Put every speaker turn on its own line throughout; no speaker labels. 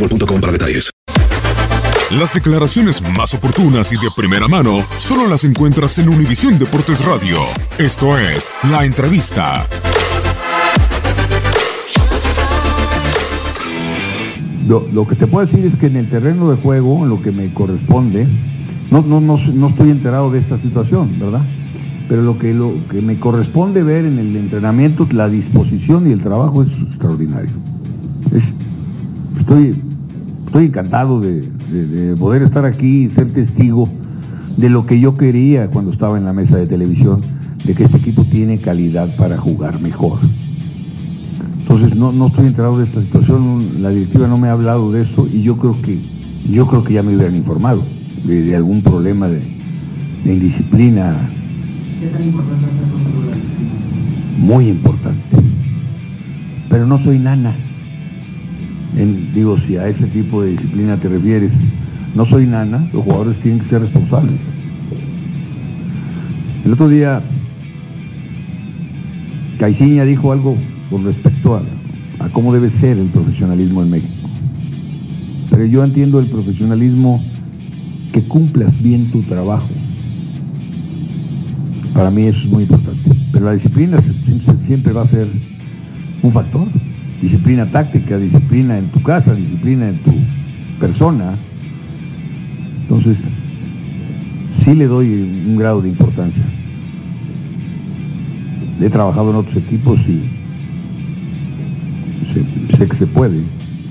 boostmobile.com para detalles.
Las declaraciones más oportunas y de primera mano solo las encuentras en Univisión Deportes Radio. Esto es La Entrevista.
Lo, que te puedo decir es que en el terreno de juego, en lo que me corresponde, no, no, no, no estoy enterado de esta situación, ¿verdad? Pero lo que, lo que me corresponde ver en el entrenamiento, la disposición y el trabajo es extraordinario. Es- estoy, estoy encantado de, de- de poder estar aquí y ser testigo de lo que yo quería cuando estaba en la mesa de televisión, de que este equipo tiene calidad para jugar mejor. Entonces no, no estoy enterado de esta situación, la directiva no me ha hablado de eso y yo creo que yo creo que ya me hubieran informado de, de algún problema de, de indisciplina
¿Qué tan importante es el control de la disciplina?
muy importante. Pero no soy nana. Digo, si a ese tipo de disciplina te refieres, no soy nana, los jugadores tienen que ser responsables. El otro día, Caixinha dijo algo con respecto a, a cómo debe ser el profesionalismo en México. Pero yo entiendo el profesionalismo que cumplas bien tu trabajo. Para mí eso es muy importante. Pero la disciplina siempre va a ser un factor. Disciplina táctica, disciplina en tu casa, disciplina en tu persona. Entonces, sí le doy un grado de importancia. He trabajado en otros equipos y sé, que se puede,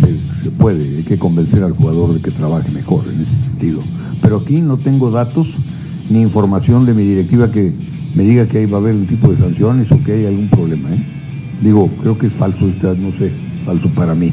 se, se puede, hay que convencer al jugador de que trabaje mejor en ese sentido. Pero aquí no tengo datos ni información de mi directiva que me diga que ahí va a haber un tipo de sanciones o que hay algún problema. ¿eh? Digo, creo que es falso, no sé, falso para mí.